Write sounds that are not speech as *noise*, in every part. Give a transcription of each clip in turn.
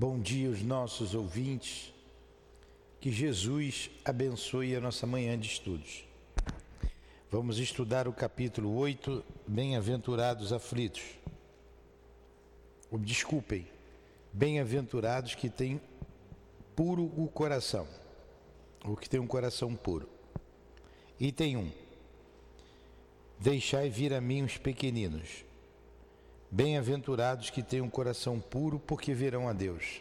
Bom dia aos nossos ouvintes. Que Jesus abençoe a nossa manhã de estudos. Vamos estudar o capítulo 8, Bem-aventurados aflitos. Desculpem, bem-aventurados que têm puro o coração, ou que têm um coração puro. Item 1. Deixai vir a mim os pequeninos. Bem-aventurados que têm um coração puro, porque verão a Deus.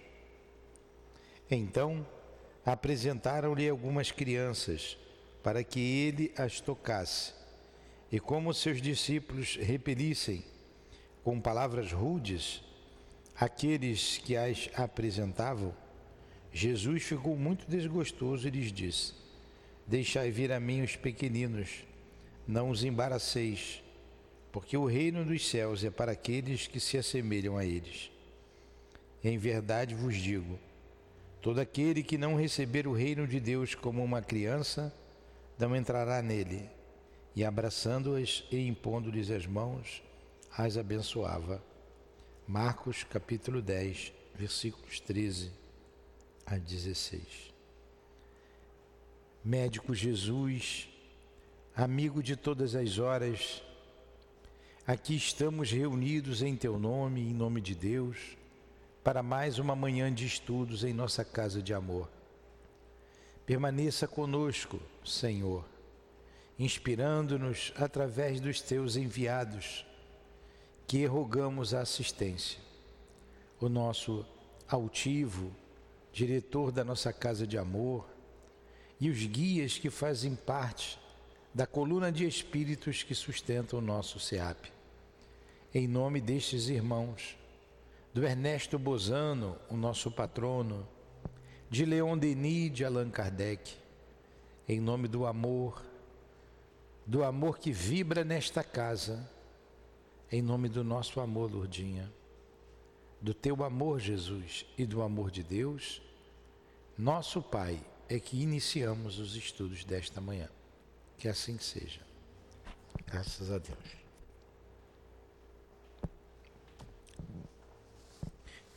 Então apresentaram-lhe algumas crianças, para que ele as tocasse. E como seus discípulos repelissem com palavras rudes aqueles que as apresentavam, Jesus ficou muito desgostoso e lhes disse: Deixai vir a mim os pequeninos, não os embaraceis porque o reino dos céus é para aqueles que se assemelham a eles. Em verdade vos digo: todo aquele que não receber o reino de Deus como uma criança, não entrará nele. E abraçando-as e impondo-lhes as mãos, as abençoava. Marcos capítulo 10, versículos 13 a 16. Médico Jesus, amigo de todas as horas, Aqui estamos reunidos em Teu nome, em nome de Deus, para mais uma manhã de estudos em nossa casa de amor. Permaneça conosco, Senhor, inspirando-nos através dos Teus enviados, que rogamos a assistência. O nosso altivo, diretor da nossa casa de amor, e os guias que fazem parte da coluna de espíritos que sustentam o nosso SEAP em nome destes irmãos, do Ernesto Bozano, o nosso patrono, de Leon Denis de Allan Kardec, em nome do amor, do amor que vibra nesta casa, em nome do nosso amor, Lourdinha, do teu amor, Jesus, e do amor de Deus, nosso Pai, é que iniciamos os estudos desta manhã. Que assim seja. Graças a Deus.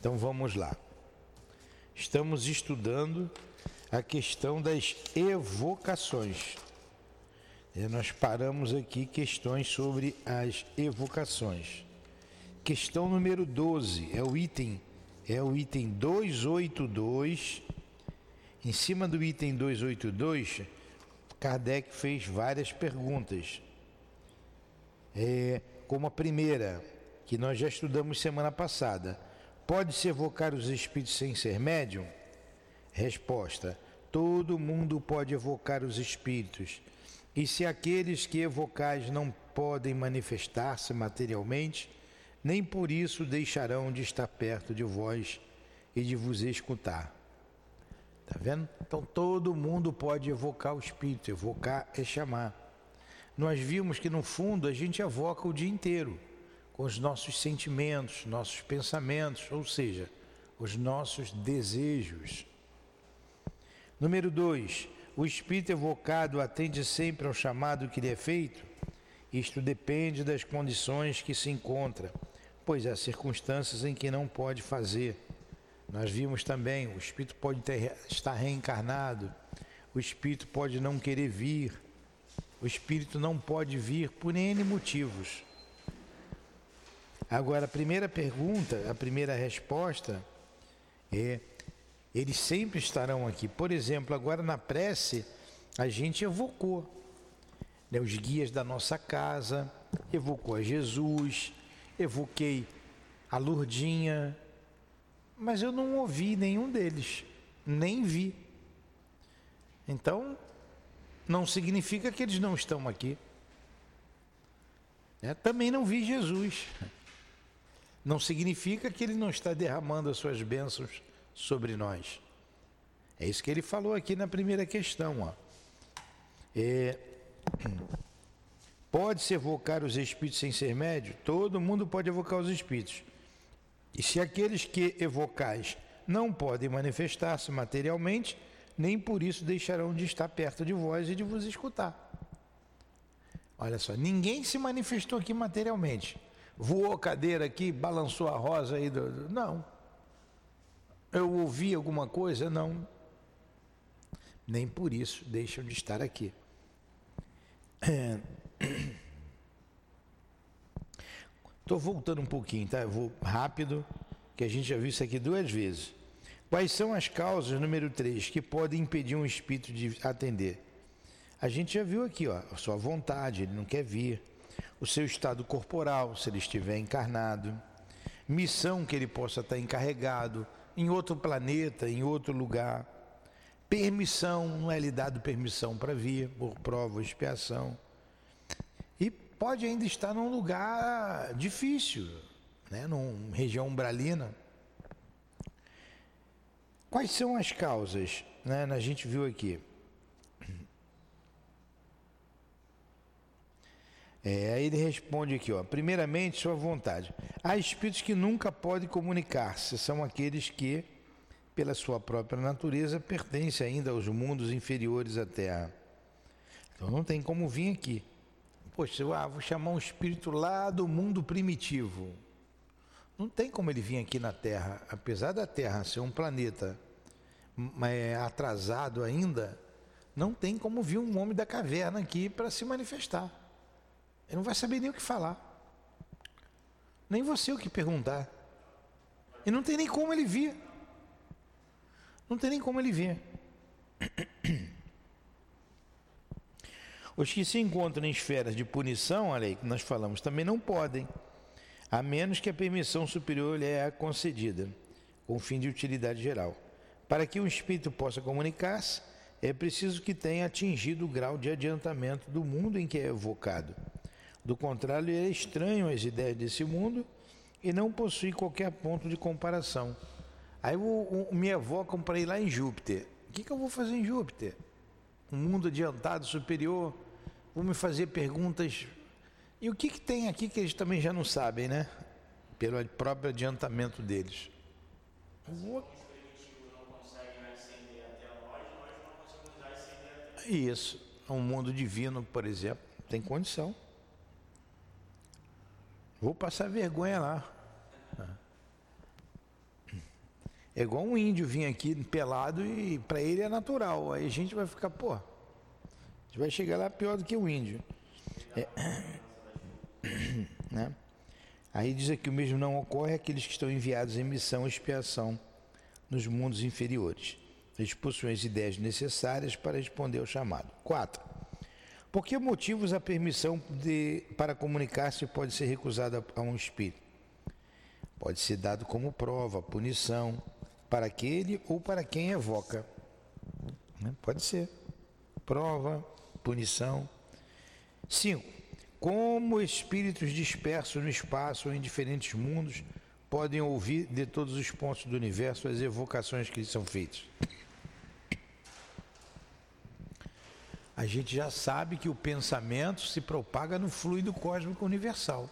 Então vamos lá. Estamos estudando a questão das evocações. E nós paramos aqui questões sobre as evocações. Questão número 12 é o item é o item 282. Em cima do item 282, Kardec fez várias perguntas. É, como a primeira, que nós já estudamos semana passada Pode-se evocar os espíritos sem ser médium? Resposta: Todo mundo pode evocar os espíritos. E se aqueles que evocais não podem manifestar-se materialmente, nem por isso deixarão de estar perto de vós e de vos escutar. Tá vendo? Então todo mundo pode evocar o espírito, evocar é chamar. Nós vimos que no fundo a gente evoca o dia inteiro os nossos sentimentos, nossos pensamentos, ou seja, os nossos desejos. Número dois, o espírito evocado atende sempre ao chamado que lhe é feito? Isto depende das condições que se encontra, pois há circunstâncias em que não pode fazer. Nós vimos também, o espírito pode ter, estar reencarnado, o espírito pode não querer vir, o espírito não pode vir por N motivos. Agora, a primeira pergunta, a primeira resposta é: eles sempre estarão aqui. Por exemplo, agora na prece, a gente evocou né, os guias da nossa casa, evocou a Jesus, evoquei a Lurdinha, mas eu não ouvi nenhum deles, nem vi. Então, não significa que eles não estão aqui. É, também não vi Jesus não significa que ele não está derramando as suas bênçãos sobre nós. É isso que ele falou aqui na primeira questão. Ó. É, *clears throat* Pode-se evocar os espíritos sem ser médio? Todo mundo pode evocar os espíritos. E se aqueles que evocais não podem manifestar-se materialmente, nem por isso deixarão de estar perto de vós e de vos escutar. Olha só, ninguém se manifestou aqui materialmente voou a cadeira aqui, balançou a rosa aí do, Não. Eu ouvi alguma coisa? Não. Nem por isso deixam de estar aqui. *clears throat* Estou voltando um pouquinho, tá? Eu vou rápido, que a gente já viu isso aqui duas vezes. Quais são as causas, número 3, que podem impedir um espírito de atender? A gente já viu aqui, ó, sua vontade, ele não quer vir, o seu estado corporal, se ele estiver encarnado, missão que ele possa estar encarregado em outro planeta, em outro lugar, permissão, não é lhe dado permissão para vir, por prova ou expiação. E pode ainda estar num lugar difícil, né, numa região umbralina. Quais são as causas? Né? A gente viu aqui. É, aí ele responde aqui, ó. Primeiramente, sua vontade. Há espíritos que nunca podem comunicar-se, são aqueles que, pela sua própria natureza, pertencem ainda aos mundos inferiores à Terra. Então não tem como vir aqui. Poxa, ah, vou chamar um espírito lá do mundo primitivo. Não tem como ele vir aqui na Terra, apesar da Terra ser um planeta é, atrasado ainda, não tem como vir um homem da caverna aqui para se manifestar. Ele não vai saber nem o que falar. Nem você o que perguntar. E não tem nem como ele vir. Não tem nem como ele vir. Os que se encontram em esferas de punição, olha aí, que nós falamos, também não podem, a menos que a permissão superior lhe é concedida, com fim de utilidade geral. Para que um espírito possa comunicar-se, é preciso que tenha atingido o grau de adiantamento do mundo em que é evocado. Do contrário, ele é estranho às ideias desse mundo e não possui qualquer ponto de comparação. Aí o, o, me evocam para ir lá em Júpiter. O que, que eu vou fazer em Júpiter? Um mundo adiantado, superior. Vou me fazer perguntas. E o que, que tem aqui que eles também já não sabem, né? Pelo próprio adiantamento deles. Vou... Isso. Um mundo divino, por exemplo, tem condição. Vou passar vergonha lá. É igual um índio vir aqui pelado e para ele é natural. Aí a gente vai ficar, pô, a gente vai chegar lá pior do que o índio. É, né? Aí diz aqui o mesmo não ocorre aqueles que estão enviados em missão e expiação nos mundos inferiores. Eles possuem as ideias necessárias para responder ao chamado. 4. Por que motivos a permissão de, para comunicar-se pode ser recusada a um espírito? Pode ser dado como prova, punição, para aquele ou para quem evoca. Né? Pode ser. Prova, punição. 5. Como espíritos dispersos no espaço ou em diferentes mundos podem ouvir de todos os pontos do universo as evocações que lhes são feitas? A gente já sabe que o pensamento se propaga no fluido cósmico universal.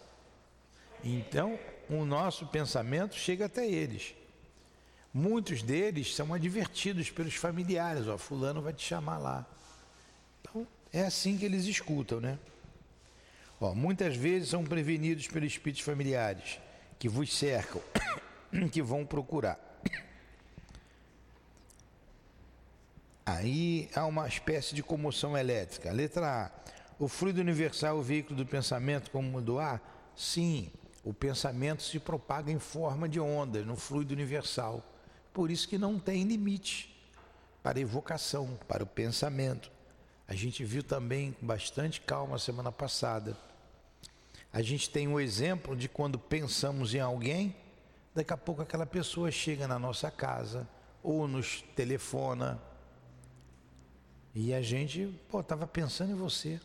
Então, o nosso pensamento chega até eles. Muitos deles são advertidos pelos familiares, ó, fulano vai te chamar lá. Então, é assim que eles escutam, né? Ó, muitas vezes são prevenidos pelos espíritos familiares que vos cercam, *coughs* que vão procurar. Aí há uma espécie de comoção elétrica. Letra A. O fluido universal é o veículo do pensamento como do ar? Sim, o pensamento se propaga em forma de ondas no fluido universal. Por isso que não tem limite para a evocação, para o pensamento. A gente viu também com bastante calma semana passada. A gente tem um exemplo de quando pensamos em alguém, daqui a pouco aquela pessoa chega na nossa casa ou nos telefona e a gente, pô, estava pensando em você.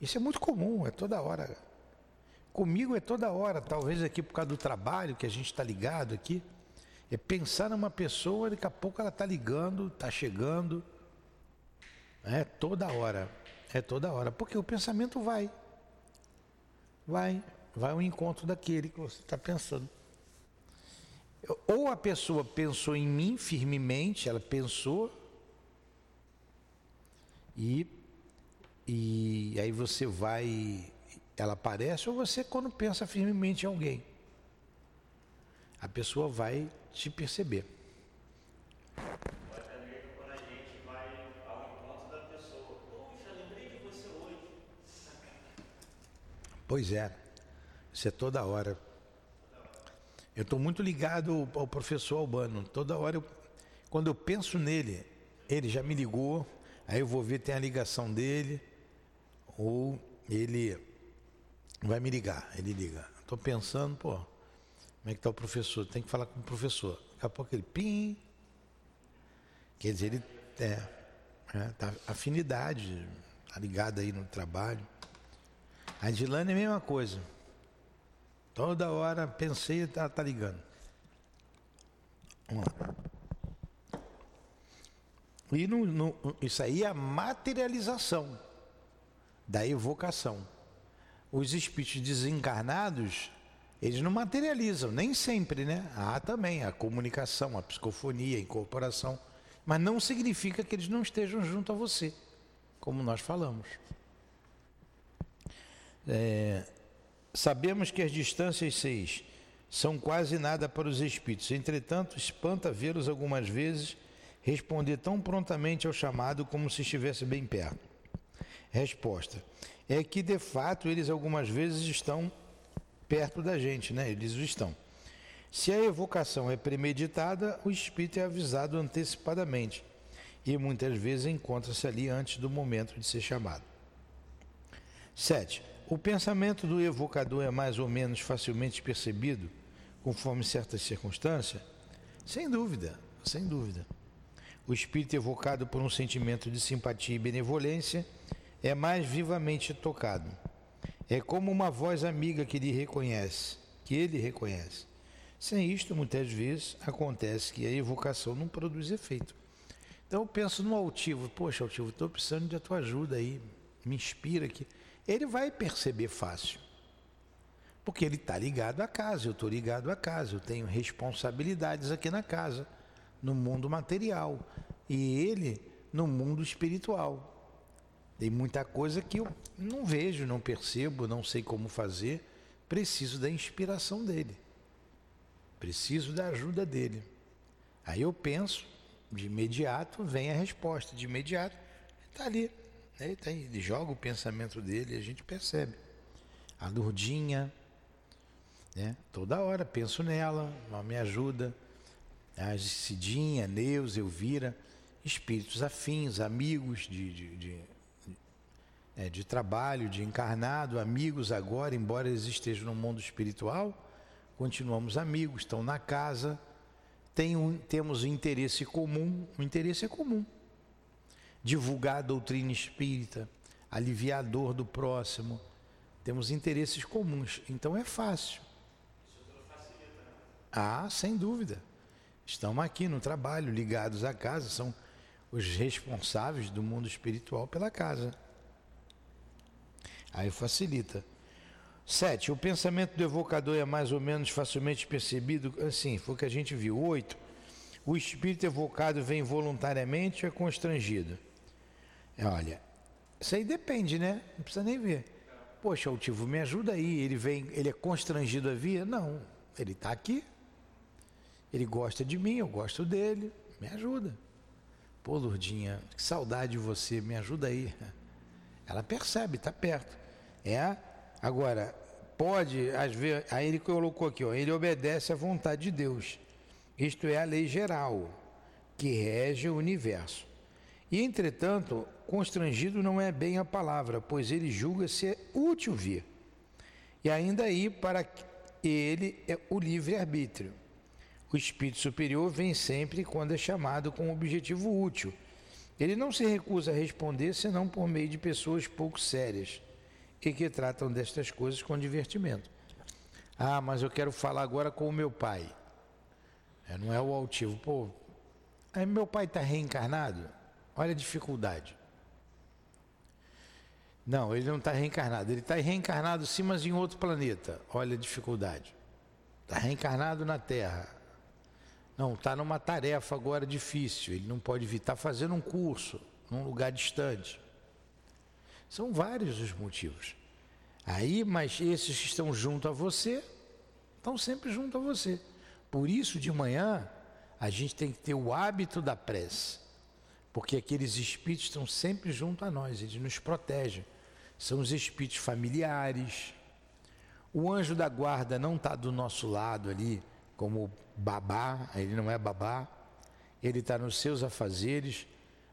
Isso é muito comum, é toda hora. Comigo é toda hora, talvez aqui por causa do trabalho que a gente está ligado aqui. É pensar numa pessoa, daqui a pouco ela está ligando, está chegando. É toda hora. É toda hora. Porque o pensamento vai. Vai. Vai ao encontro daquele que você está pensando. Ou a pessoa pensou em mim firmemente, ela pensou, e, e aí você vai, ela aparece, ou você quando pensa firmemente em alguém. A pessoa vai te perceber. Pois é, isso é toda hora. Eu estou muito ligado ao professor Albano. Toda hora, eu, quando eu penso nele, ele já me ligou, aí eu vou ver tem a ligação dele, ou ele vai me ligar, ele liga. Estou pensando, pô, como é que está o professor? Tem que falar com o professor. Daqui a pouco ele, pim. Quer dizer, ele é, é tá, afinidade, tá ligado aí no trabalho. A Dilane é a mesma coisa. Toda hora pensei, tá, tá ligando. Vamos lá. E isso aí é a materialização da evocação. Os espíritos desencarnados, eles não materializam, nem sempre, né? Há também a comunicação, a psicofonia, a incorporação. Mas não significa que eles não estejam junto a você, como nós falamos. É, sabemos que as distâncias seis são quase nada para os espíritos. Entretanto, espanta vê-los algumas vezes responder tão prontamente ao chamado como se estivesse bem perto. Resposta: é que de fato eles algumas vezes estão perto da gente, né? Eles o estão. Se a evocação é premeditada, o espírito é avisado antecipadamente e muitas vezes encontra-se ali antes do momento de ser chamado. 7. O pensamento do evocador é mais ou menos facilmente percebido conforme certas circunstâncias? Sem dúvida, sem dúvida. O espírito evocado por um sentimento de simpatia e benevolência é mais vivamente tocado. É como uma voz amiga que lhe reconhece, que ele reconhece. Sem isto, muitas vezes, acontece que a evocação não produz efeito. Então eu penso no altivo, poxa, altivo, estou precisando de tua ajuda aí, me inspira aqui ele vai perceber fácil. Porque ele está ligado à casa, eu estou ligado à casa, eu tenho responsabilidades aqui na casa, no mundo material, e ele no mundo espiritual. Tem muita coisa que eu não vejo, não percebo, não sei como fazer, preciso da inspiração dele, preciso da ajuda dele. Aí eu penso, de imediato vem a resposta, de imediato está ali, ele, tem, ele joga o pensamento dele e a gente percebe. A Lourdinha, né? toda hora penso nela, ela me ajuda. A Cidinha, Neus, Elvira, espíritos afins, amigos de, de, de, é, de trabalho, de encarnado, amigos agora, embora eles estejam no mundo espiritual, continuamos amigos, estão na casa, tem um, temos um interesse comum, o interesse é comum divulgar a doutrina espírita, aliviar a dor do próximo. Temos interesses comuns, então é fácil. Ah, sem dúvida. Estamos aqui no trabalho, ligados à casa, são os responsáveis do mundo espiritual pela casa. Aí facilita. Sete, o pensamento do evocador é mais ou menos facilmente percebido, assim, foi o que a gente viu. Oito, o espírito evocado vem voluntariamente ou é constrangido? É, olha, isso aí depende, né? Não precisa nem ver. Poxa, Altivo, me ajuda aí. Ele vem, ele é constrangido a vir? Não, ele está aqui. Ele gosta de mim, eu gosto dele. Me ajuda. Pô, Lourdinha, que saudade de você, me ajuda aí. Ela percebe, está perto. É, agora, pode, às vezes, aí ele colocou aqui, ó, ele obedece à vontade de Deus. Isto é a lei geral que rege o universo. E, entretanto, constrangido não é bem a palavra, pois ele julga ser útil vir. E ainda aí, para ele é o livre-arbítrio. O espírito superior vem sempre quando é chamado com um objetivo útil. Ele não se recusa a responder senão por meio de pessoas pouco sérias e que tratam destas coisas com divertimento. Ah, mas eu quero falar agora com o meu pai. É, não é o altivo. Pô, aí meu pai está reencarnado? Olha a dificuldade. Não, ele não está reencarnado. Ele está reencarnado sim, mas em outro planeta. Olha a dificuldade. Está reencarnado na Terra. Não, está numa tarefa agora difícil. Ele não pode vir. Está fazendo um curso num lugar distante. São vários os motivos. Aí, mas esses que estão junto a você, estão sempre junto a você. Por isso, de manhã, a gente tem que ter o hábito da prece, porque aqueles espíritos estão sempre junto a nós, eles nos protegem. São os espíritos familiares. O anjo da guarda não está do nosso lado ali, como babá, ele não é babá, ele está nos seus afazeres,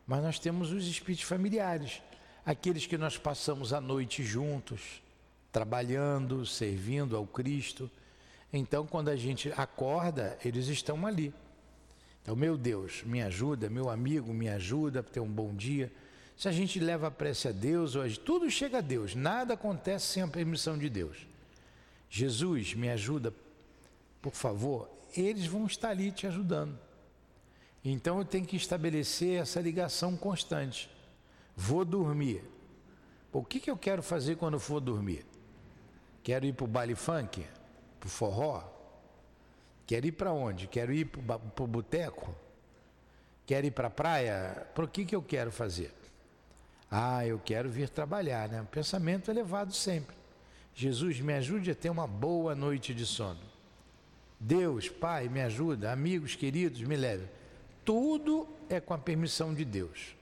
mas nós temos os espíritos familiares, aqueles que nós passamos a noite juntos, trabalhando, servindo ao Cristo. Então, quando a gente acorda, eles estão ali. Então, meu Deus, me ajuda, meu amigo, me ajuda para ter um bom dia. Se a gente leva a prece a Deus, hoje tudo chega a Deus, nada acontece sem a permissão de Deus. Jesus, me ajuda, por favor. Eles vão estar ali te ajudando. Então eu tenho que estabelecer essa ligação constante. Vou dormir. O que, que eu quero fazer quando for dormir? Quero ir para o baile funk? Para o forró? Quero ir para onde? Quero ir para o boteco? Quero ir para a praia? Para o que, que eu quero fazer? Ah, eu quero vir trabalhar, né? Um pensamento elevado sempre. Jesus, me ajude a ter uma boa noite de sono. Deus, Pai, me ajuda. Amigos queridos, me leve. Tudo é com a permissão de Deus.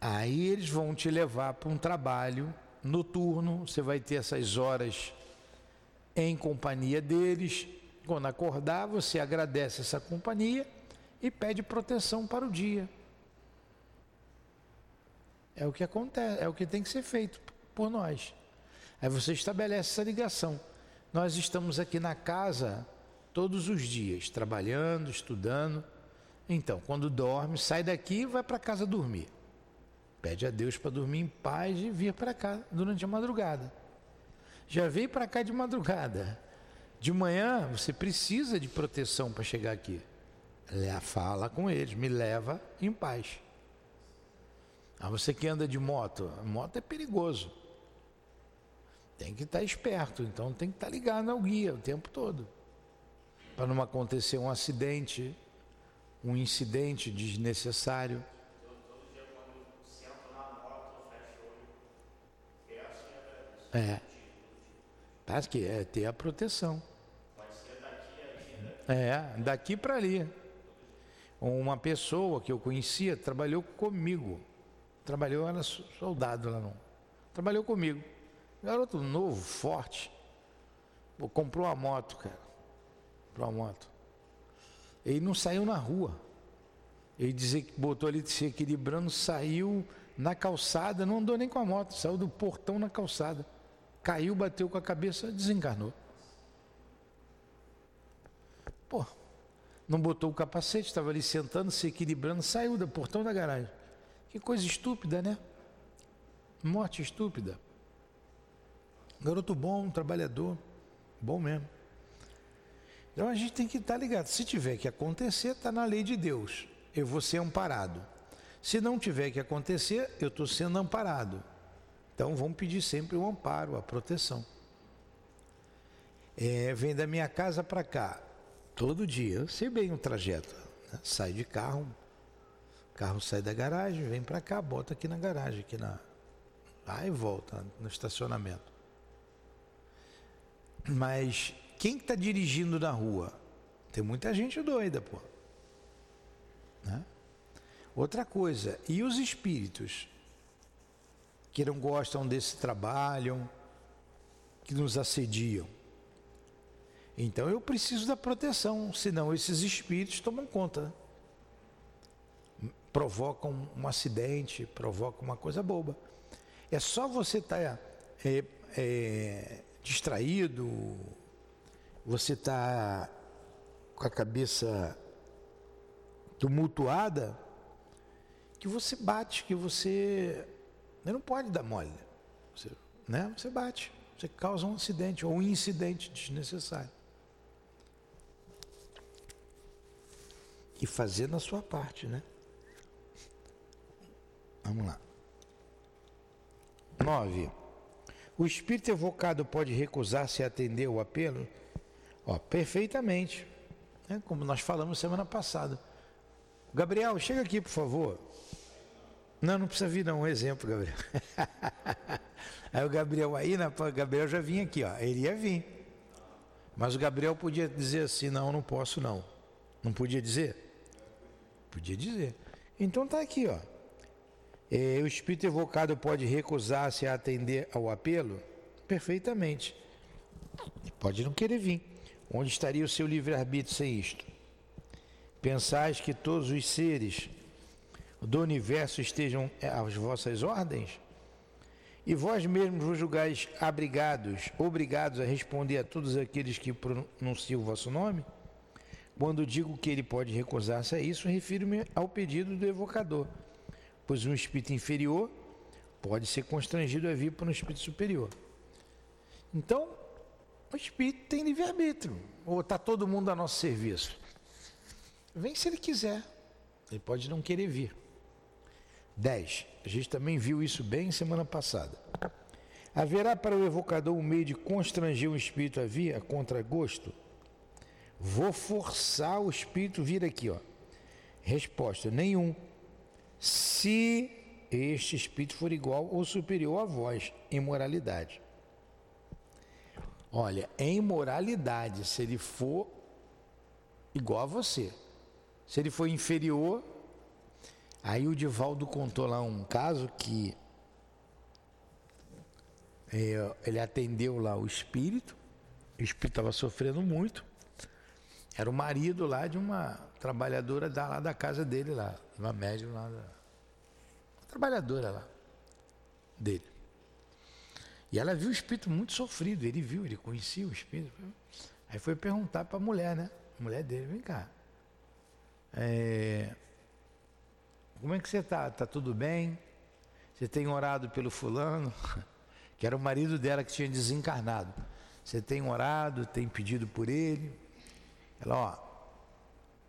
Aí eles vão te levar para um trabalho noturno, você vai ter essas horas em companhia deles. Quando acordar, você agradece essa companhia e pede proteção para o dia. É o que acontece, é o que tem que ser feito por nós. Aí você estabelece essa ligação. Nós estamos aqui na casa todos os dias, trabalhando, estudando. Então, quando dorme, sai daqui e vai para casa dormir. Pede a Deus para dormir em paz e vir para cá durante a madrugada. Já veio para cá de madrugada. De manhã você precisa de proteção para chegar aqui. Fala com eles, me leva em paz. Ah, você que anda de moto, moto é perigoso. Tem que estar esperto, então tem que estar ligado ao guia o tempo todo. Para não acontecer um acidente, um incidente desnecessário. É. Tá que é ter a proteção. É, daqui para ali. Uma pessoa que eu conhecia trabalhou comigo Trabalhou, era soldado lá não. Trabalhou comigo. Garoto novo, forte. Comprou uma moto, cara. Comprou uma moto. Ele não saiu na rua. Ele dizia que botou ali se equilibrando, saiu na calçada, não andou nem com a moto, saiu do portão na calçada. Caiu, bateu com a cabeça, desencarnou. Pô, não botou o capacete, estava ali sentando, se equilibrando, saiu do portão da garagem. Que coisa estúpida, né? Morte estúpida. Garoto bom, trabalhador, bom mesmo. Então a gente tem que estar ligado. Se tiver que acontecer, está na lei de Deus. Eu vou ser amparado. Se não tiver que acontecer, eu estou sendo amparado. Então vamos pedir sempre o amparo, a proteção. É, vem da minha casa para cá, todo dia, eu sei bem o trajeto. Né? Sai de carro, carro sai da garagem, vem para cá, bota aqui na garagem, aqui na. Vai e volta no estacionamento. Mas quem está dirigindo na rua? Tem muita gente doida, pô. Né? Outra coisa, e os espíritos que não gostam desse trabalho, que nos assediam? Então eu preciso da proteção, senão esses espíritos tomam conta provocam um acidente, provocam uma coisa boba. É só você estar tá, é, é, distraído, você está com a cabeça tumultuada, que você bate, que você, você não pode dar mole. Você, né? você bate, você causa um acidente ou um incidente desnecessário. E fazendo a sua parte, né? Vamos lá. 9. O espírito evocado pode recusar-se atender o apelo? Ó, perfeitamente. É como nós falamos semana passada. Gabriel, chega aqui, por favor. Não, não precisa vir, não. Um exemplo, Gabriel. *laughs* aí o Gabriel aí, né, o Gabriel já vinha aqui, ó. Ele ia vir. Mas o Gabriel podia dizer assim: não, não posso não. Não podia dizer? Podia dizer. Então tá aqui, ó. É, o espírito evocado pode recusar-se a atender ao apelo? Perfeitamente. Pode não querer vir. Onde estaria o seu livre-arbítrio sem isto? Pensais que todos os seres do universo estejam às vossas ordens? E vós mesmos vos julgais abrigados, obrigados a responder a todos aqueles que pronunciam o vosso nome? Quando digo que ele pode recusar-se a isso, refiro-me ao pedido do evocador, pois um espírito inferior pode ser constrangido a vir por um espírito superior. Então, o espírito tem livre-arbítrio, ou está todo mundo a nosso serviço? Vem se ele quiser, ele pode não querer vir. 10. A gente também viu isso bem semana passada. Haverá para o evocador um meio de constranger o espírito a vir a contragosto? Vou forçar o espírito vir aqui, ó. Resposta: nenhum. Se este espírito for igual ou superior a vós em moralidade. Olha, em moralidade, se ele for igual a você. Se ele for inferior, Aí o Divaldo contou lá um caso que é, ele atendeu lá o espírito, o espírito estava sofrendo muito. Era o marido lá de uma trabalhadora da, lá da casa dele, lá, uma médium lá, da, trabalhadora lá dele. E ela viu o espírito muito sofrido, ele viu, ele conhecia o espírito. Aí foi perguntar para a mulher, né? A mulher dele, vem cá. É, como é que você está? Está tudo bem? Você tem orado pelo fulano? *laughs* Que era o marido dela que tinha desencarnado. Você tem orado, tem pedido por ele? Ela, ó,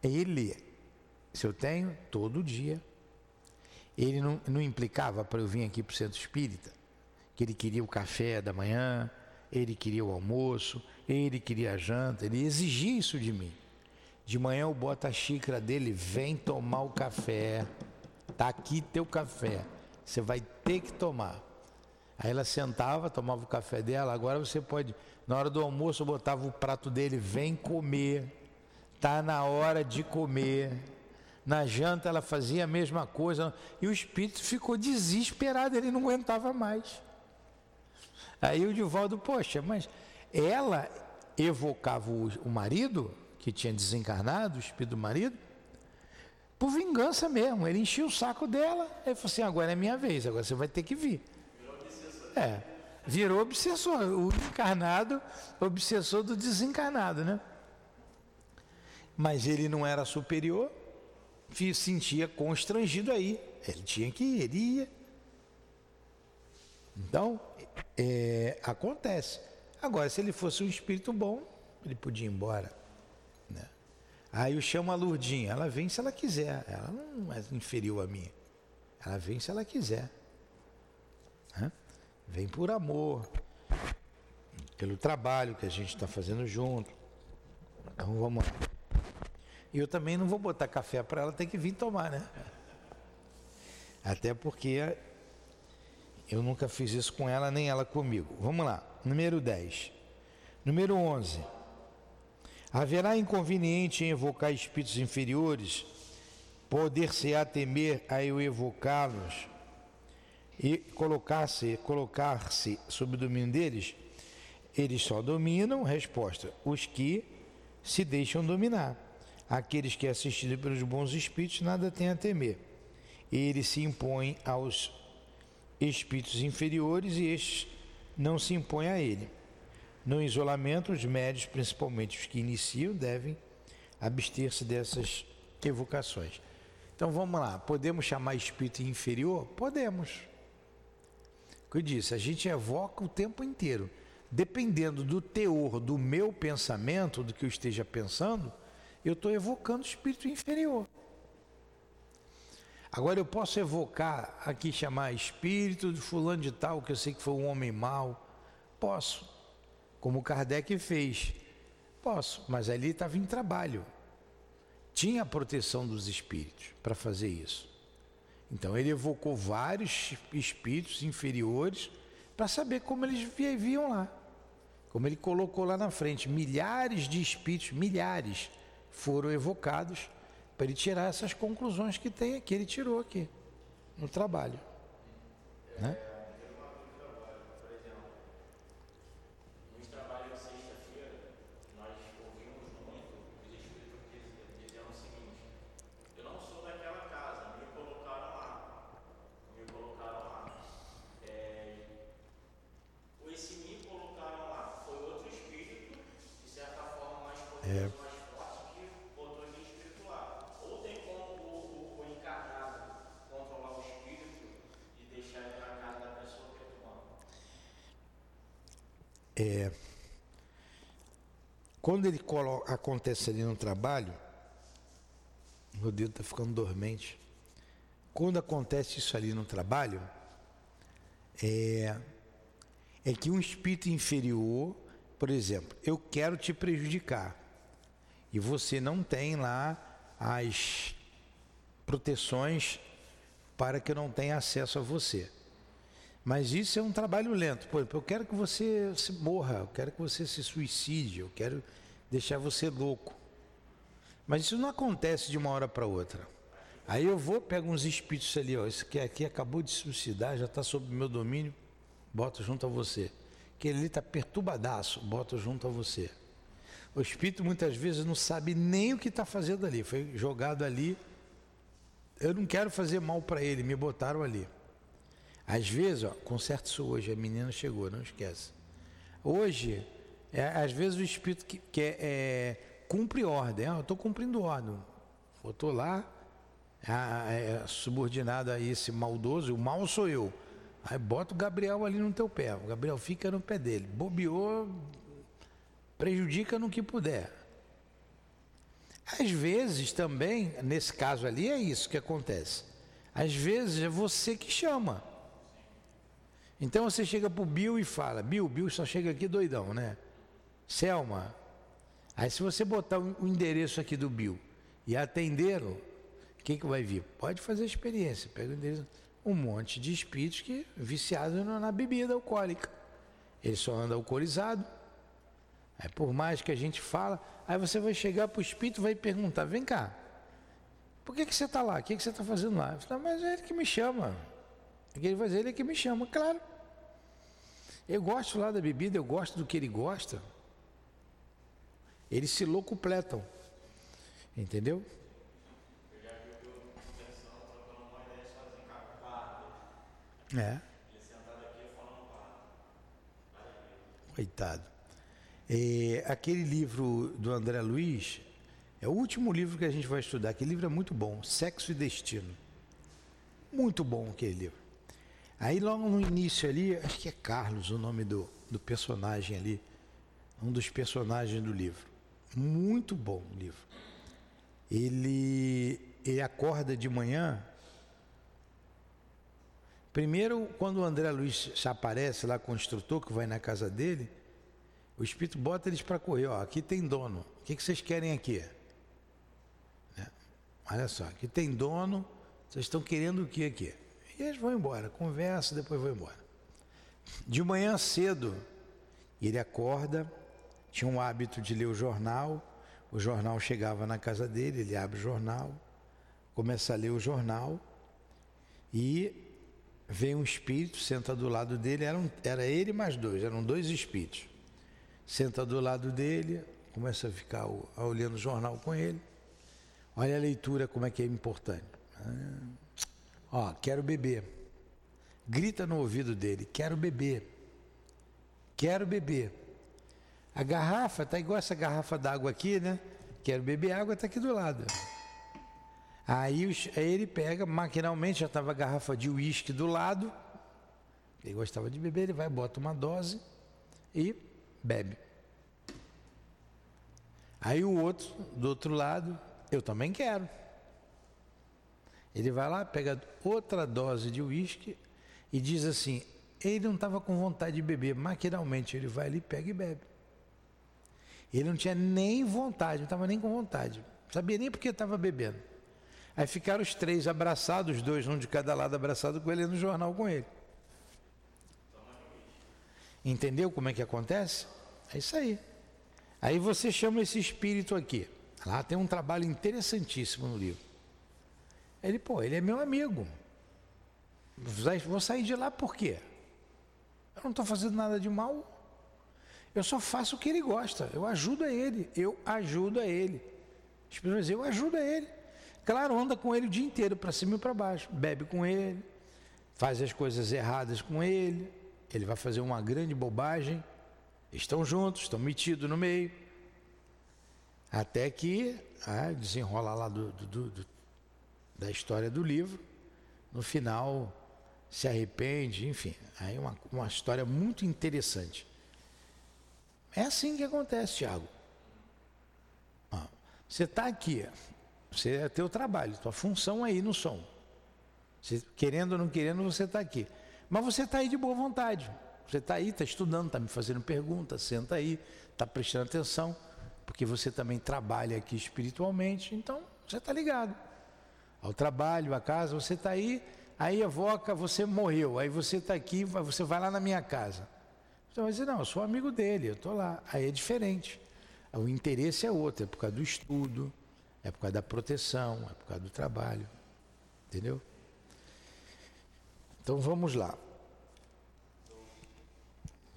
ele, se eu tenho, todo dia. Ele não, não implicava para eu vir aqui para o centro espírita, que ele queria o café da manhã, ele queria o almoço, ele queria a janta, ele exigia isso de mim. De manhã eu boto a xícara dele, vem tomar o café. Tá aqui teu café. Você vai ter que tomar. Aí ela sentava, tomava o café dela. Agora você pode, na hora do almoço, eu botava o prato dele, vem comer. Tá na hora de comer. Na janta ela fazia a mesma coisa e o espírito ficou desesperado, ele não aguentava mais. Aí o Divaldo, poxa, mas ela evocava o, marido que tinha desencarnado, o espírito do marido, por vingança mesmo. Ele enchia o saco dela. Ele falou assim: agora é minha vez, agora você vai ter que vir. Virou obsessor. É, virou obsessor. O encarnado, obsessor do desencarnado, né? Mas ele não era superior, se sentia constrangido aí. Ele tinha que ir, ele ia. Então, é, acontece. Agora, se ele fosse um espírito bom, ele podia ir embora. Aí eu chamo a Lurdinha, ela vem se ela quiser, ela não é inferior a mim. Ela vem se ela quiser. Vem por amor, pelo trabalho que a gente está fazendo junto. Então vamos lá. E eu também não vou botar café para ela ter que vir tomar, né? Até porque eu nunca fiz isso com ela, nem ela comigo. Vamos lá. Número 10. Número 11. Haverá inconveniente em evocar espíritos inferiores, poder-se a temer a eu evocá-los e colocar-se colocar-se sob o domínio deles? Eles só dominam, resposta, os que se deixam dominar. Aqueles que assistidos pelos bons espíritos nada têm a temer. Eles se impõem aos espíritos inferiores e estes não se impõem a ele. No isolamento, os médios, principalmente os que iniciam, devem abster-se dessas evocações. Então vamos lá, podemos chamar espírito inferior? Podemos. O que eu disse, a gente evoca o tempo inteiro. Dependendo do teor do meu pensamento, do que eu esteja pensando, eu estou evocando espírito inferior. Agora eu posso evocar aqui, chamar espírito de fulano de tal, que eu sei que foi um homem mau. Posso como Kardec fez. Posso, mas ali estava em trabalho. Tinha a proteção dos espíritos para fazer isso. Então ele evocou vários espíritos inferiores para saber como eles viviam lá. Como ele colocou lá na frente, milhares de espíritos, milhares, foram evocados para ele tirar essas conclusões que tem aqui, ele tirou aqui no trabalho. Né? É, quando ele coloca, acontece ali no trabalho, meu dedo está ficando dormente. Quando acontece isso ali no trabalho, é, é que um espírito inferior, por exemplo, eu quero te prejudicar e você não tem lá as proteções para que eu não tenha acesso a você. Mas isso é um trabalho lento. Pô, eu quero que você se morra, eu quero que você se suicide, eu quero deixar você louco. Mas isso não acontece de uma hora para outra. Aí eu vou, pego uns espíritos ali, ó, esse que aqui acabou de suicidar, já está sob meu domínio, boto junto a você. Aquele ali está perturbadaço, boto junto a você. O espírito muitas vezes não sabe nem o que está fazendo ali, foi jogado ali. Eu não quero fazer mal para ele, me botaram ali. Às vezes, ó, conserta isso hoje, a menina chegou, não esquece. Hoje, é, às vezes o espírito que, que é, é, cumpre ordem, ah, eu estou cumprindo ordem. Eu estou lá, é, subordinado a esse maldoso, o mal sou eu. Aí bota o Gabriel ali no teu pé. O Gabriel fica no pé dele. Bobeou, prejudica no que puder. Às vezes também, nesse caso ali, é isso que acontece. Às vezes é você que chama. Então você chega pro Bill e fala, Bill, Bill só chega aqui doidão, né? Selma. Aí se você botar o endereço aqui do Bill e atendê-lo, o que, que vai vir? Pode fazer a experiência. Pega o endereço. Um monte de espíritos que viciados na bebida alcoólica. Ele só anda alcoolizado. Aí por mais que a gente fala, aí você vai chegar para o espírito e vai perguntar, vem cá, por que, que você está lá? O que, que você está fazendo lá? Eu falo, mas é ele que me chama. Ele vai dizer? Ele é que me chama, claro. Eu gosto lá da bebida, eu gosto do que ele gosta. Eles se locupletam. Entendeu? É. Coitado. Aquele livro do André Luiz é o último livro que a gente vai estudar. Aquele livro é muito bom, Sexo e Destino. Muito bom aquele livro. Aí logo no início ali, acho que é Carlos o nome do, do personagem ali, um dos personagens do livro. Muito bom o livro. Ele, ele acorda de manhã. Primeiro, quando o André Luiz se aparece lá com o instrutor que vai na casa dele, o espírito bota eles para correr. Ó, aqui tem dono. O que, que vocês querem aqui? Né? Olha só, aqui tem dono. Vocês estão querendo o que aqui? Eles vão embora, conversa, depois vão embora. De manhã cedo, ele acorda, tinha um hábito de ler o jornal, o jornal chegava na casa dele, ele abre o jornal, começa a ler o jornal e vem um espírito, senta do lado dele, era, um, era ele mais dois, eram dois espíritos. Senta do lado dele, começa a ficar olhando o jornal com ele. Olha a leitura, como é que é importante. Ó, quero beber. Grita no ouvido dele: quero beber. Quero beber. A garrafa tá igual essa garrafa d'água aqui, né? Quero beber água, tá aqui do lado. Aí, aí ele pega, maquinalmente já estava a garrafa de uísque do lado. Ele gostava de beber, ele vai, bota uma dose e bebe. Aí o outro, do outro lado, eu também quero. Ele vai lá, pega outra dose de uísque e diz assim: ele não estava com vontade de beber, maquinalmente ele vai ali, pega e bebe. Ele não tinha nem vontade, não estava nem com vontade, não sabia nem porque estava bebendo. Aí ficaram os três abraçados, os dois, um de cada lado abraçado com ele no jornal com ele. Entendeu como é que acontece? É isso aí. Aí você chama esse espírito aqui. Lá tem um trabalho interessantíssimo no livro. Ele, pô, ele é meu amigo. Vou sair de lá por quê? Eu não estou fazendo nada de mal. Eu só faço o que ele gosta. Eu ajudo a ele. Eu ajudo a ele. As pessoas dizem, eu ajudo a ele. Claro, anda com ele o dia inteiro, para cima e para baixo. Bebe com ele, faz as coisas erradas com ele. Ele vai fazer uma grande bobagem. Estão juntos, estão metidos no meio. Até que ah, desenrola lá do, do, do, da história do livro. No final, se arrepende, enfim. Aí uma, uma história muito interessante. É assim que acontece, Tiago. Você está aqui, você é teu trabalho, tua função aí no som. Você, querendo ou não querendo, você está aqui. Mas você está aí de boa vontade. Você está aí, está estudando, está me fazendo perguntas, senta aí, está prestando atenção, porque você também trabalha aqui espiritualmente, então você está ligado. Ao trabalho, à casa, você está aí, aí evoca, você morreu, aí você está aqui, você vai lá na minha casa. Você vai dizer, não, eu sou amigo dele, eu estou lá. Aí é diferente. O interesse é outro, é por causa do estudo, é por causa da proteção, é por causa do trabalho. Entendeu? Então vamos lá.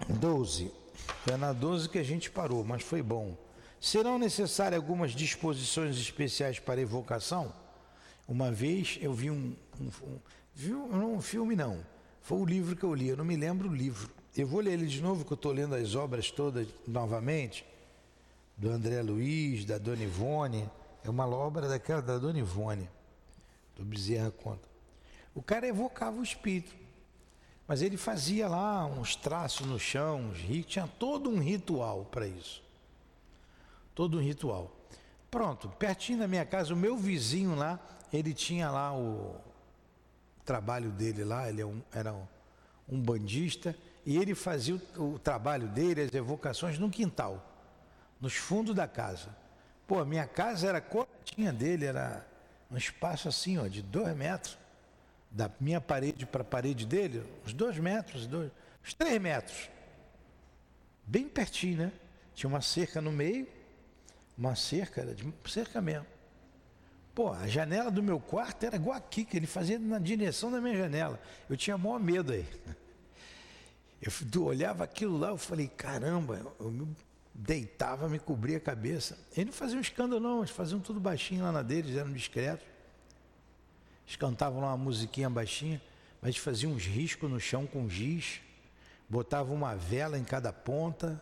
12. Foi na 12 que a gente parou, mas foi bom. Serão necessárias algumas disposições especiais para evocação? Uma vez eu vi um, um, um, vi um, um filme, não. Foi o livro que eu li, eu não me lembro o livro. Eu vou ler ele de novo, que eu estou lendo as obras todas novamente do André Luiz, da Dona Ivone. É uma obra daquela da Dona Ivone, do Bezerra Conta. O cara evocava o espírito, mas ele fazia lá uns traços no chão, uns ritos, tinha todo um ritual para isso. Todo um ritual. Pronto, pertinho da minha casa, o meu vizinho lá, ele tinha lá o trabalho dele lá, ele é era um, um bandista, e ele fazia o, o trabalho dele, as evocações, no quintal nos fundos da casa. Pô, a minha casa era coladinha dele, era um espaço assim, ó, de dois metros. Da minha parede para a parede dele, uns dois metros, dois, uns três metros. Bem pertinho, né? Tinha uma cerca no meio, uma cerca, era de cerca mesmo. Pô, a janela do meu quarto era igual aqui, que ele fazia na direção da minha janela. Eu tinha maior medo aí. Eu olhava aquilo lá, eu falei, caramba, eu deitava, me cobria a cabeça. Ele não fazia um escândalo, não, eles faziam tudo baixinho lá na deles, eram discretos. Eles cantavam lá uma musiquinha baixinha, mas faziam uns riscos no chão com giz, botavam uma vela em cada ponta,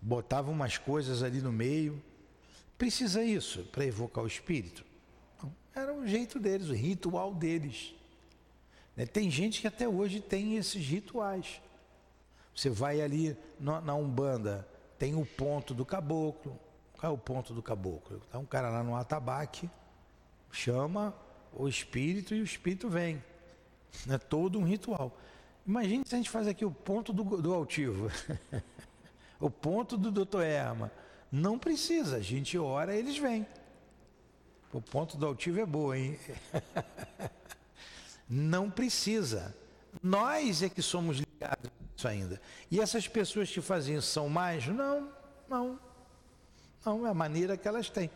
botavam umas coisas ali no meio. Precisa isso para evocar o espírito? Não, era o jeito deles, o ritual deles. Né, tem gente que até hoje tem esses rituais. Você vai ali na Umbanda, tem o ponto do caboclo. Qual é o ponto do caboclo? Está um cara lá no atabaque, chama o espírito e o espírito vem. É todo um ritual. Imagine se a gente faz aqui o ponto do, do altivo, *laughs* o ponto do doutor Erma. Não precisa, a gente ora eles vêm. O ponto do altivo é boa, hein? *laughs* Não precisa. Nós é que somos ligados isso ainda. E essas pessoas que faziam são mais? Não, não. Não, é a maneira que elas têm.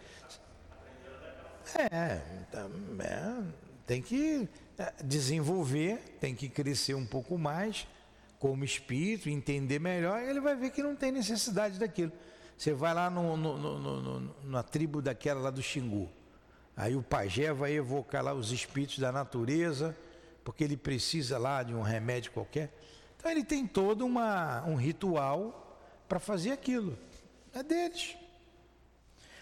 É, então, é, tem que é, desenvolver, tem que crescer um pouco mais como espírito, entender melhor, ele vai ver que não tem necessidade daquilo. Você vai lá no, no, no, na tribo daquela lá do Xingu. Aí o pajé vai evocar lá os espíritos da natureza, porque ele precisa lá de um remédio qualquer. Então ele tem todo uma, um ritual para fazer aquilo. É deles.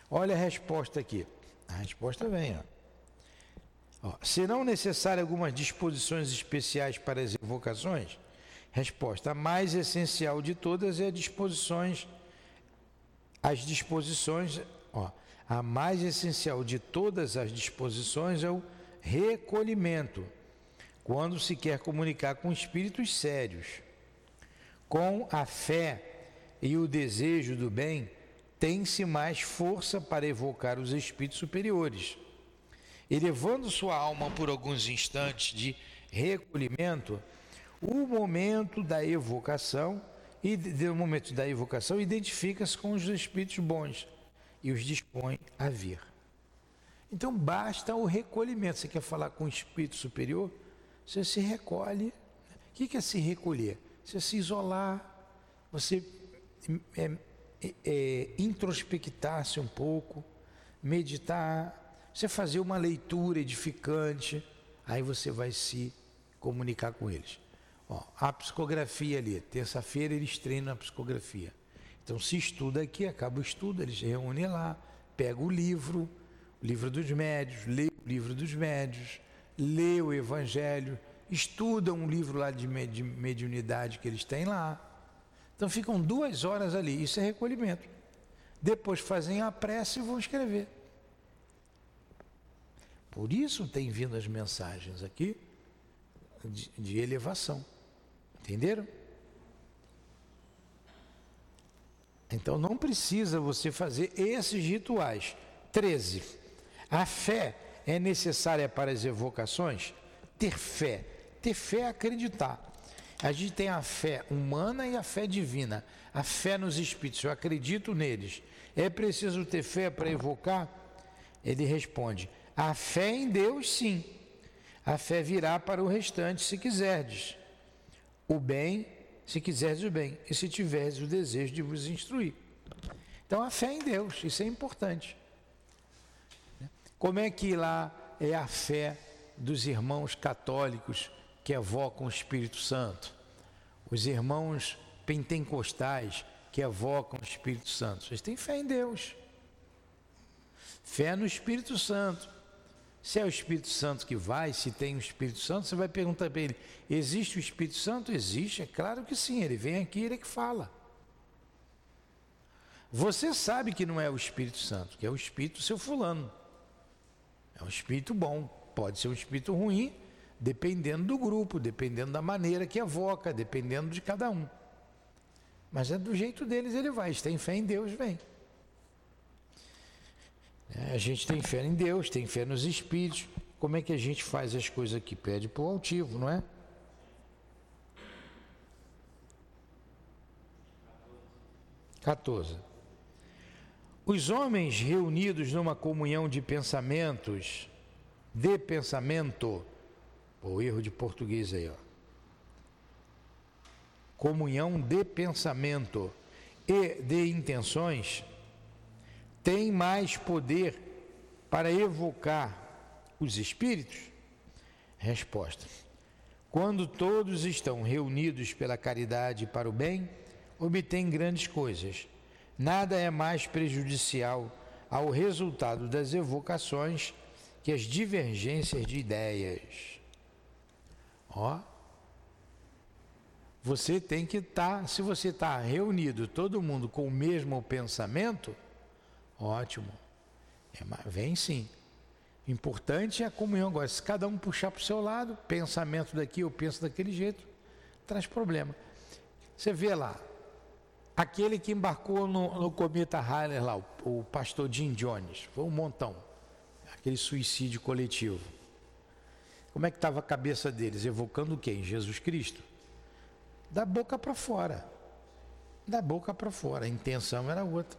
Olha a resposta aqui. A resposta vem, ó. ó. Serão necessárias algumas disposições especiais para as evocações? Resposta: a mais essencial de todas é disposições, as disposições, ó, a mais essencial de todas as disposições é o recolhimento quando se quer comunicar com espíritos sérios. Com a fé e o desejo do bem, tem-se mais força para evocar os espíritos superiores. Elevando sua alma por alguns instantes de recolhimento, o momento da evocação e no momento da evocação identifica-se com os espíritos bons e os dispõe a vir. Então basta o recolhimento. Você quer falar com o espírito superior? Você se recolhe. O que é se recolher? Você se isolar, você é, é, é, introspectar-se um pouco, meditar, você fazer uma leitura edificante, aí você vai se comunicar com eles. A psicografia ali, terça-feira eles treinam a psicografia. Então se estuda aqui, acaba o estudo, eles reúnem lá, pega o livro, o livro dos médios, lê o livro dos médios, lê o evangelho, estuda um livro lá de mediunidade que eles têm lá. Então ficam duas horas ali, isso é recolhimento. Depois fazem a prece e vão escrever. Por isso tem vindo as mensagens aqui de, de elevação. Entenderam? Então não precisa você fazer esses rituais. 13. A fé é necessária para as evocações? Ter fé. Ter fé é acreditar. A gente tem a fé humana e a fé divina. A fé nos espíritos, eu acredito neles. É preciso ter fé para evocar? Ele responde: a fé em Deus, sim. A fé virá para o restante, se quiserdes. O bem, se quiserdes o bem, e se tiverdes o desejo de vos instruir. Então, a fé em Deus, isso é importante. Como é que lá é a fé dos irmãos católicos que evocam o Espírito Santo? Os irmãos pentecostais que evocam o Espírito Santo. Vocês têm fé em Deus. Fé no Espírito Santo. Se é o Espírito Santo que vai, se tem o Espírito Santo, você vai perguntar para ele: existe o Espírito Santo? Existe, é claro que sim, ele vem aqui, ele é que fala. Você sabe que não é o Espírito Santo, que é o Espírito seu fulano. É um espírito bom, pode ser um espírito ruim, dependendo do grupo, dependendo da maneira que evoca, dependendo de cada um. Mas é do jeito deles ele vai, se tem fé em Deus, vem. É, a gente tem fé em Deus, tem fé nos espíritos. Como é que a gente faz as coisas aqui? Pede para o altivo, não é? Quatorze. Os homens reunidos numa comunhão de pensamentos, de pensamento, o erro de português aí, ó. Comunhão de pensamento e de intenções tem mais poder para evocar os espíritos? Resposta: Quando todos estão reunidos pela caridade para o bem, obtêm grandes coisas nada é mais prejudicial ao resultado das evocações que as divergências de ideias. Ó, você tem que estar, tá, se você está reunido, todo mundo com o mesmo pensamento, ótimo, é, vem sim. Importante é a comunhão agora. Se cada um puxar para o seu lado, pensamento daqui, eu penso daquele jeito, traz problema. Você vê lá, Aquele que embarcou no, no cometa Halley lá, o, o pastor Jim Jones, foi um montão. Aquele suicídio coletivo. Como é que estava a cabeça deles? Evocando quem? Jesus Cristo. Da boca para fora. Da boca para fora. A intenção era outra.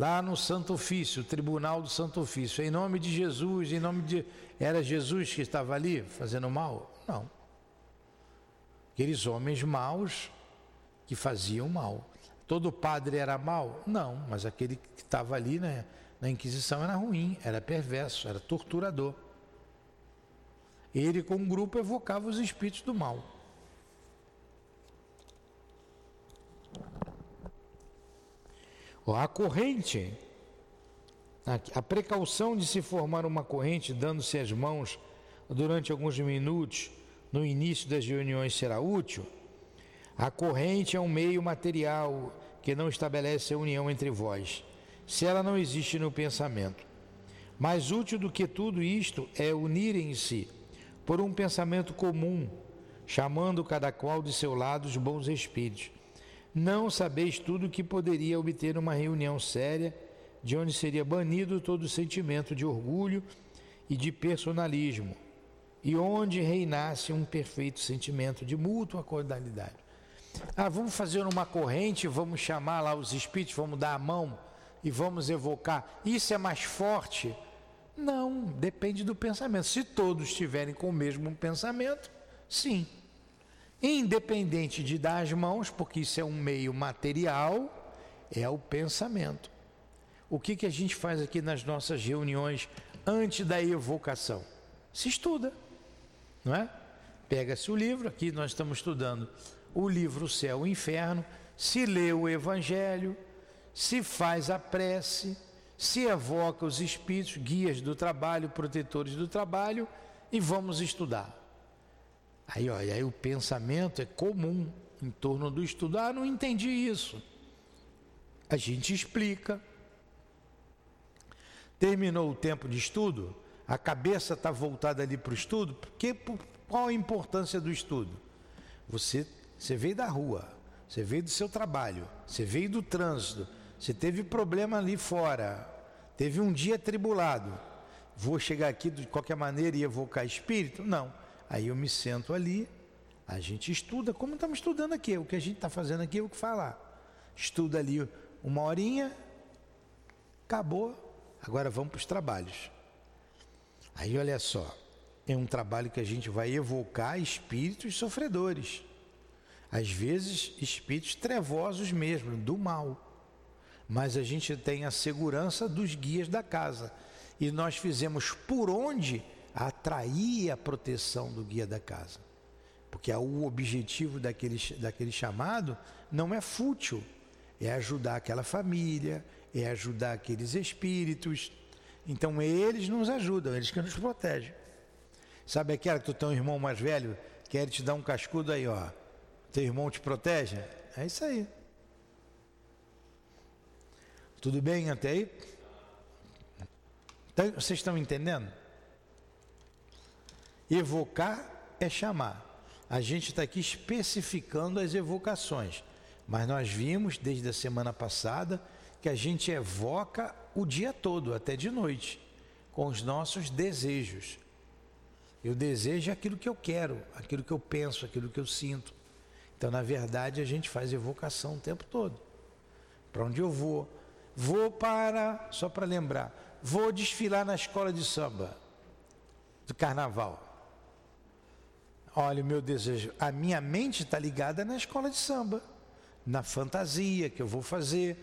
Lá no Santo Ofício, Tribunal do Santo Ofício, em nome de Jesus, em nome de. Era Jesus que estava ali fazendo mal? Não. Aqueles homens maus que faziam mal. Todo padre era mal? Não, mas aquele que estava ali né, na Inquisição era ruim, era perverso, era torturador. Ele, com um grupo, evocava os espíritos do mal. A corrente, a precaução de se formar uma corrente dando-se as mãos durante alguns minutos no início das reuniões será útil a corrente é um meio material que não estabelece a união entre vós, se ela não existe no pensamento. Mais útil do que tudo isto é unirem-se por um pensamento comum, chamando cada qual de seu lado os bons espíritos. Não sabeis tudo que poderia obter uma reunião séria, de onde seria banido todo sentimento de orgulho e de personalismo, e onde reinasse um perfeito sentimento de mútua cordialidade. Ah, vamos fazer uma corrente, vamos chamar lá os espíritos, vamos dar a mão e vamos evocar. Isso é mais forte? Não, depende do pensamento. Se todos estiverem com o mesmo pensamento, sim. Independente de dar as mãos, porque isso é um meio material, é o pensamento. O que, que a gente faz aqui nas nossas reuniões antes da evocação? Se estuda, não é? Pega-se o livro, aqui nós estamos estudando o livro Céu e Inferno, se lê o Evangelho, se faz a prece, se evoca os espíritos, guias do trabalho, protetores do trabalho, e vamos estudar. Aí, olha, aí o pensamento é comum em torno do estudo. Ah, não entendi isso. A gente explica. Terminou o tempo de estudo, a cabeça está voltada ali para o estudo, porque qual a importância do estudo? Você, você veio da rua, você veio do seu trabalho, você veio do trânsito, você teve problema ali fora, teve um dia tribulado. Vou chegar aqui de qualquer maneira e evocar espírito? Não. Aí eu me sento ali, a gente estuda, como estamos estudando aqui, o que a gente está fazendo aqui é o que falar. Estuda ali uma horinha, acabou, agora vamos para os trabalhos. Aí olha só, é um trabalho que a gente vai evocar espíritos sofredores. Às vezes, espíritos trevosos mesmo, do mal mas a gente tem a segurança dos guias da casa. E nós fizemos por onde atrair a proteção do guia da casa. Porque o objetivo daquele, daquele chamado não é fútil, é ajudar aquela família, é ajudar aqueles espíritos. Então eles nos ajudam, eles que nos protegem. Sabe aquela que tu tem um irmão mais velho, quer te dar um cascudo aí, ó. Teu irmão te protege? É isso aí. Tudo bem até aí? Então, vocês estão entendendo? Evocar é chamar. A gente está aqui especificando as evocações, mas nós vimos desde a semana passada que a gente evoca o dia todo, até de noite, com os nossos desejos. Eu desejo aquilo que eu quero, aquilo que eu penso, aquilo que eu sinto. Então, na verdade, a gente faz evocação o tempo todo. Para onde eu vou, Vou para, só para lembrar, vou desfilar na escola de samba do carnaval. Olha, o meu desejo, a minha mente está ligada na escola de samba, na fantasia que eu vou fazer.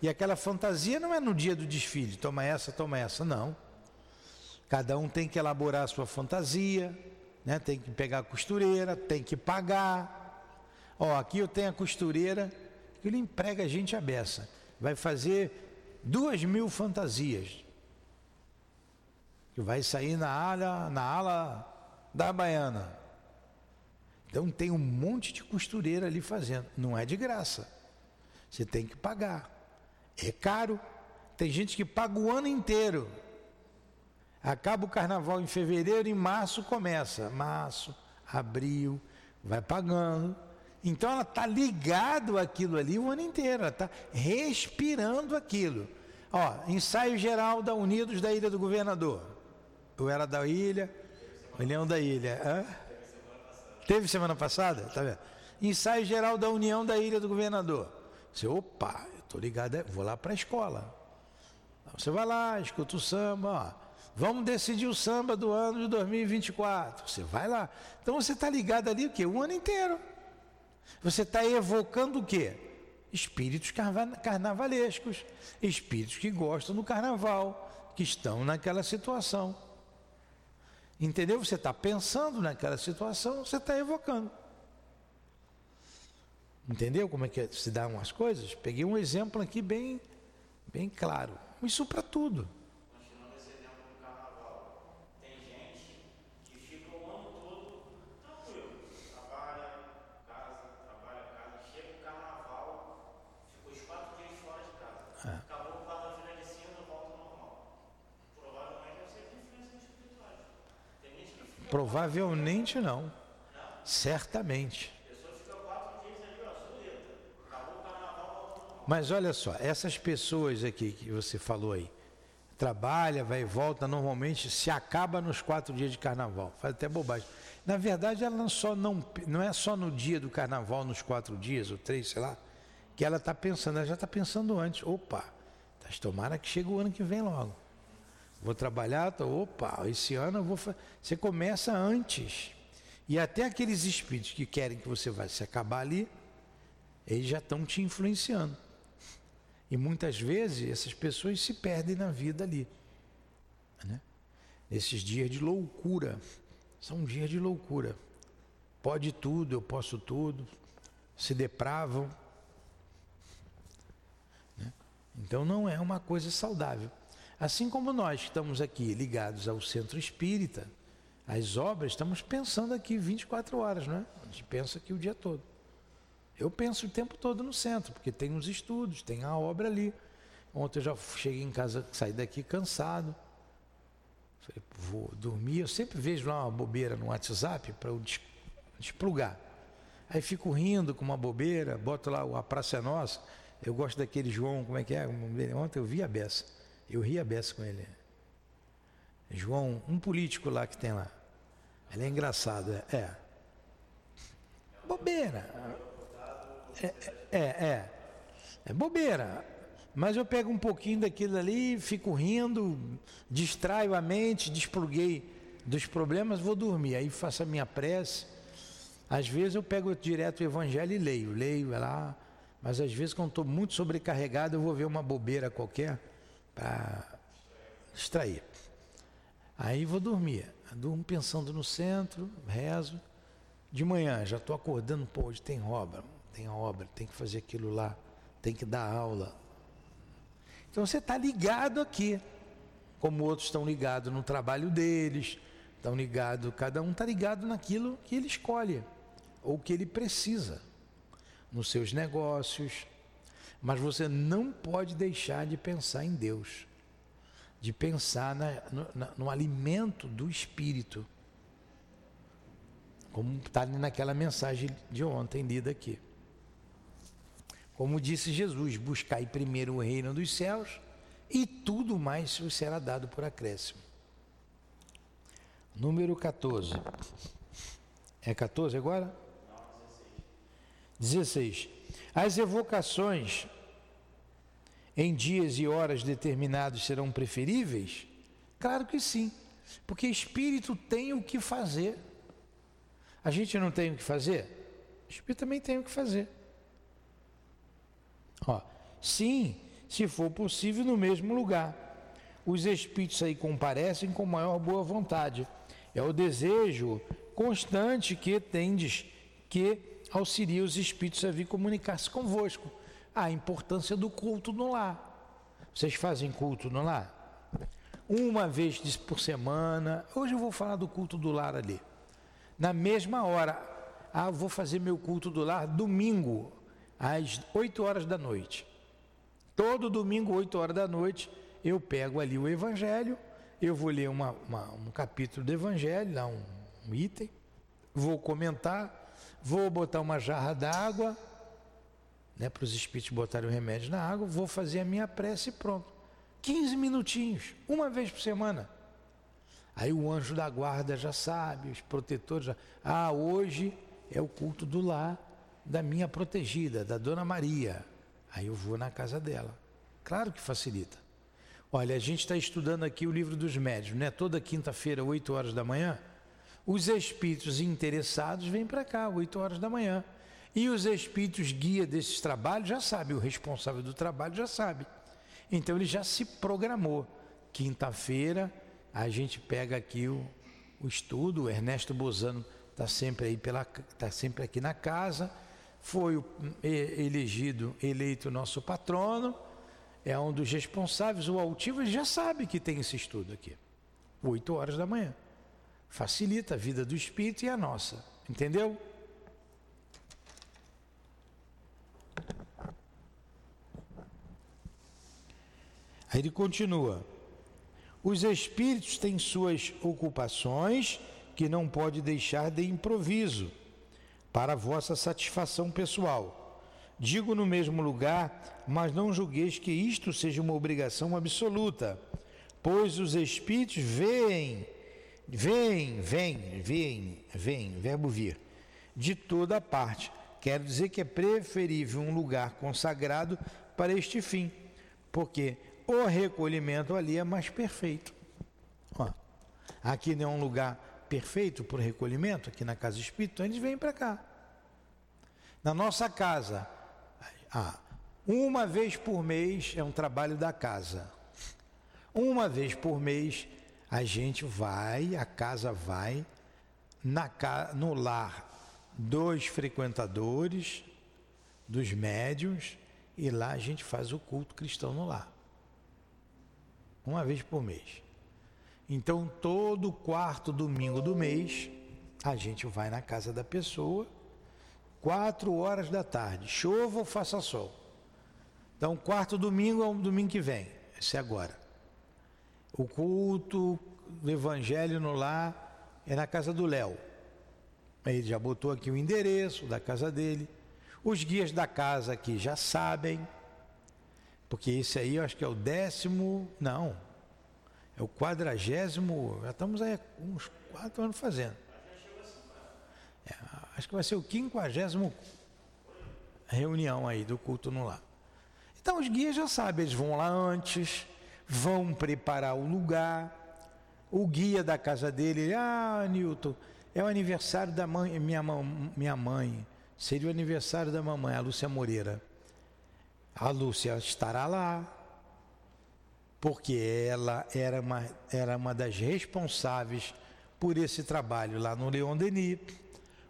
E aquela fantasia não é no dia do desfile, toma essa, toma essa, não. Cada um tem que elaborar a sua fantasia, né? tem que pegar a costureira, tem que pagar. Ó, aqui eu tenho a costureira, que ele emprega a gente a beça vai fazer duas mil fantasias. Que vai sair na ala, na ala da baiana. Então tem um monte de costureira ali fazendo. Não é de graça. Você tem que pagar. É caro. Tem gente que paga o ano inteiro. Acaba o carnaval em fevereiro, em março começa. Março, abril, vai pagando então ela está ligado aquilo ali o ano inteiro, ela está respirando aquilo. Ó, ensaio geral da Unidos da Ilha do Governador. Eu era da ilha, União da Ilha. Hã? Teve semana passada? Tá vendo? Ensaio geral da União da Ilha do Governador. Você, opa, eu estou ligado, é, vou lá para a escola. Você vai lá, escuta o samba, ó. Vamos decidir o samba do ano de 2024. Você vai lá. Então você está ligado ali o quê? O ano inteiro. Você está evocando o quê? Espíritos carnavalescos, espíritos que gostam do carnaval, que estão naquela situação. Entendeu? Você está pensando naquela situação, você está evocando. Entendeu como é que se dão as coisas? Peguei um exemplo aqui bem, bem claro. Isso para tudo. Provavelmente não. Certamente. Mas olha só, essas pessoas aqui que você falou aí, trabalha, vai e volta, normalmente se acaba nos quatro dias de carnaval. Faz até bobagem. Na verdade, ela não, só não, não é só no dia do carnaval, nos quatro dias, ou três, sei lá, que ela está pensando, ela já está pensando antes. Opa, tomara que chegue o ano que vem logo. Vou trabalhar, tô, opa, esse ano eu vou. Você começa antes. E até aqueles espíritos que querem que você vá se acabar ali, eles já estão te influenciando. E muitas vezes essas pessoas se perdem na vida ali. Né? Nesses dias de loucura. São dias de loucura. Pode tudo, eu posso tudo. Se depravam. Né? Então não é uma coisa saudável. Assim como nós que estamos aqui ligados ao centro espírita, as obras, estamos pensando aqui 24 horas, não é? A gente pensa aqui o dia todo. Eu penso o tempo todo no centro, porque tem os estudos, tem a obra ali. Ontem eu já cheguei em casa, saí daqui cansado. Falei, vou dormir. Eu sempre vejo lá uma bobeira no WhatsApp para eu desplugar. Aí fico rindo com uma bobeira, boto lá a Praça é Nossa. Eu gosto daquele João, como é que é? Ontem eu vi a beça. Eu ri a beça com ele. João, um político lá que tem lá. Ele é engraçado, é. é. Bobeira. É, é, é. É bobeira. Mas eu pego um pouquinho daquilo ali, fico rindo, distraio a mente, despluguei dos problemas, vou dormir. Aí faço a minha prece. Às vezes eu pego direto o evangelho e leio, leio é lá. Mas às vezes, quando estou muito sobrecarregado, eu vou ver uma bobeira qualquer para distrair. Aí vou dormir. Durmo pensando no centro, rezo. De manhã já estou acordando, pô, hoje tem obra, tem obra, tem que fazer aquilo lá, tem que dar aula. Então você está ligado aqui, como outros estão ligados no trabalho deles, estão ligados, cada um está ligado naquilo que ele escolhe, ou que ele precisa, nos seus negócios. Mas você não pode deixar de pensar em Deus de pensar na, no, no alimento do espírito, como está naquela mensagem de ontem lida aqui. Como disse Jesus, buscai primeiro o reino dos céus e tudo mais vos será dado por acréscimo. Número 14. É 14 agora? 16. As evocações em dias e horas determinados serão preferíveis? Claro que sim, porque espírito tem o que fazer. A gente não tem o que fazer? Espírito também tem o que fazer. Ó, sim, se for possível, no mesmo lugar. Os espíritos aí comparecem com maior boa vontade. É o desejo constante que tendes que auxilia os espíritos a vir comunicar-se convosco a importância do culto no lar. Vocês fazem culto no lar? Uma vez por semana. Hoje eu vou falar do culto do lar ali. Na mesma hora. Ah, vou fazer meu culto do lar domingo, às 8 horas da noite. Todo domingo, 8 horas da noite, eu pego ali o Evangelho, eu vou ler uma, uma, um capítulo do Evangelho, lá um, um item, vou comentar, vou botar uma jarra d'água né, para os espíritos botarem o remédio na água, vou fazer a minha prece e pronto. 15 minutinhos, uma vez por semana. Aí o anjo da guarda já sabe, os protetores já. Ah, hoje é o culto do lar da minha protegida, da Dona Maria. Aí eu vou na casa dela. Claro que facilita. Olha, a gente está estudando aqui o livro dos médios, né? Toda quinta-feira, 8 horas da manhã. Os espíritos interessados vêm para cá, 8 horas da manhã. E os espíritos guia desses trabalhos já sabe, o responsável do trabalho já sabe. Então ele já se programou. Quinta-feira a gente pega aqui o, o estudo, o Ernesto Bozano está sempre aí pela está sempre aqui na casa, foi o, elegido, eleito nosso patrono, é um dos responsáveis, o altivo já sabe que tem esse estudo aqui. Oito horas da manhã. Facilita a vida do espírito e a nossa. Entendeu? Aí ele continua: os espíritos têm suas ocupações que não pode deixar de improviso para vossa satisfação pessoal. Digo no mesmo lugar, mas não julgueis que isto seja uma obrigação absoluta, pois os espíritos veem, vêm, vêm, vêm, vêm, verbo vir, de toda parte. Quero dizer que é preferível um lugar consagrado para este fim, porque o recolhimento ali é mais perfeito. Ó, aqui não é um lugar perfeito para o recolhimento, aqui na casa espírita, então eles vêm para cá. Na nossa casa, uma vez por mês é um trabalho da casa. Uma vez por mês a gente vai, a casa vai na, no lar dos frequentadores, dos médios, e lá a gente faz o culto cristão no lar. Uma vez por mês. Então, todo quarto domingo do mês, a gente vai na casa da pessoa, quatro horas da tarde, chova ou faça sol. Então, quarto domingo é o domingo que vem, esse é agora. O culto do evangelho no lar é na casa do Léo. Ele já botou aqui o endereço da casa dele. Os guias da casa aqui já sabem, porque esse aí eu acho que é o décimo, não, é o quadragésimo, já estamos aí uns quatro anos fazendo. É, acho que vai ser o quinquagésimo reunião aí do culto no lar. Então os guias já sabem, eles vão lá antes, vão preparar o lugar. O guia da casa dele, ah, Newton, é o aniversário da mãe, minha, minha mãe. Seria o aniversário da mamãe, a Lúcia Moreira. A Lúcia estará lá, porque ela era uma, era uma das responsáveis por esse trabalho lá no Leon Denis,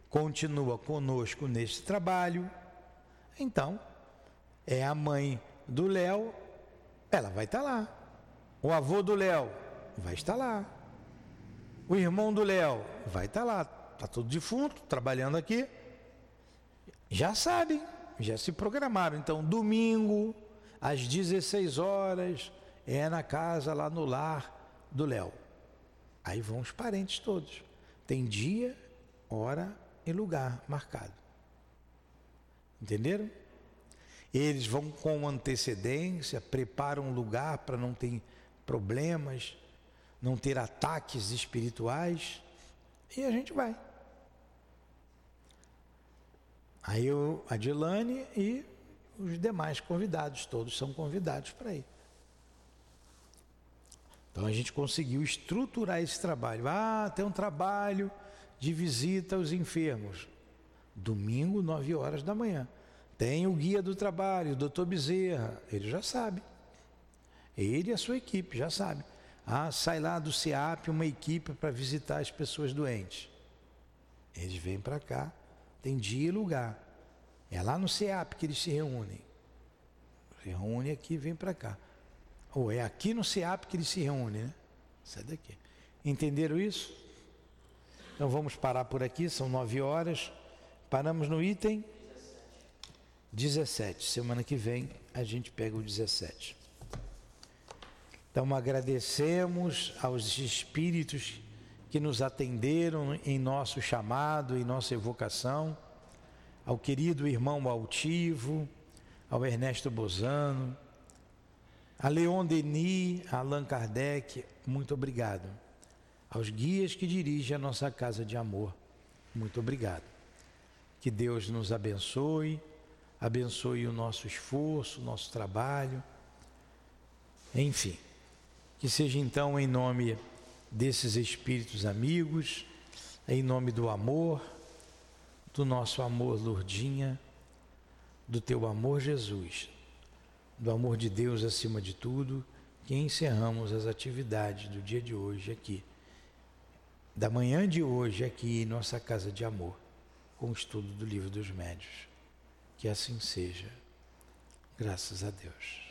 continua conosco nesse trabalho. Então, é a mãe do Léo, ela vai estar lá. O avô do Léo vai estar lá. O irmão do Léo vai estar lá. Está tudo defunto, trabalhando aqui. Já sabem, já se programaram. Então, domingo, às 16 horas, é na casa, lá no lar do Léo. Aí vão os parentes todos. Tem dia, hora e lugar marcado. Entenderam? Eles vão com antecedência, preparam um lugar para não ter problemas, não ter ataques espirituais, e a gente vai. Aí eu, a Dilane e os demais convidados, todos são convidados para ir. Então a gente conseguiu estruturar esse trabalho. Ah, tem um trabalho de visita aos enfermos. Domingo, 9 horas da manhã. Tem o guia do trabalho, o doutor Bezerra, ele já sabe. Ele e a sua equipe já sabe. Ah, sai lá do CEAP uma equipe para visitar as pessoas doentes. Eles vêm para cá, tem dia e lugar. É lá no CEAP que eles se reúnem. Reúne aqui e vem para cá. Ou é aqui no CEAP que eles se reúnem, né? Sai daqui. Entenderam isso? Então vamos parar por aqui, são nove horas. Paramos no item 17. Semana que vem a gente pega o 17. Então agradecemos aos espíritos que nos atenderam em nosso chamado, em nossa evocação, ao querido irmão Altivo, ao Ernesto Bozano, a Leon Denis, a Allan Kardec, muito obrigado. Aos guias que dirigem a nossa casa de amor, muito obrigado. Que Deus nos abençoe abençoe o nosso esforço, o nosso trabalho, enfim. Que seja então em nome desses espíritos amigos, em nome do amor, do nosso amor, Lourdinha, do teu amor, Jesus, do amor de Deus acima de tudo, que encerramos as atividades do dia de hoje aqui, da manhã de hoje aqui em nossa casa de amor, com o estudo do livro dos médios. Que assim seja. Graças a Deus.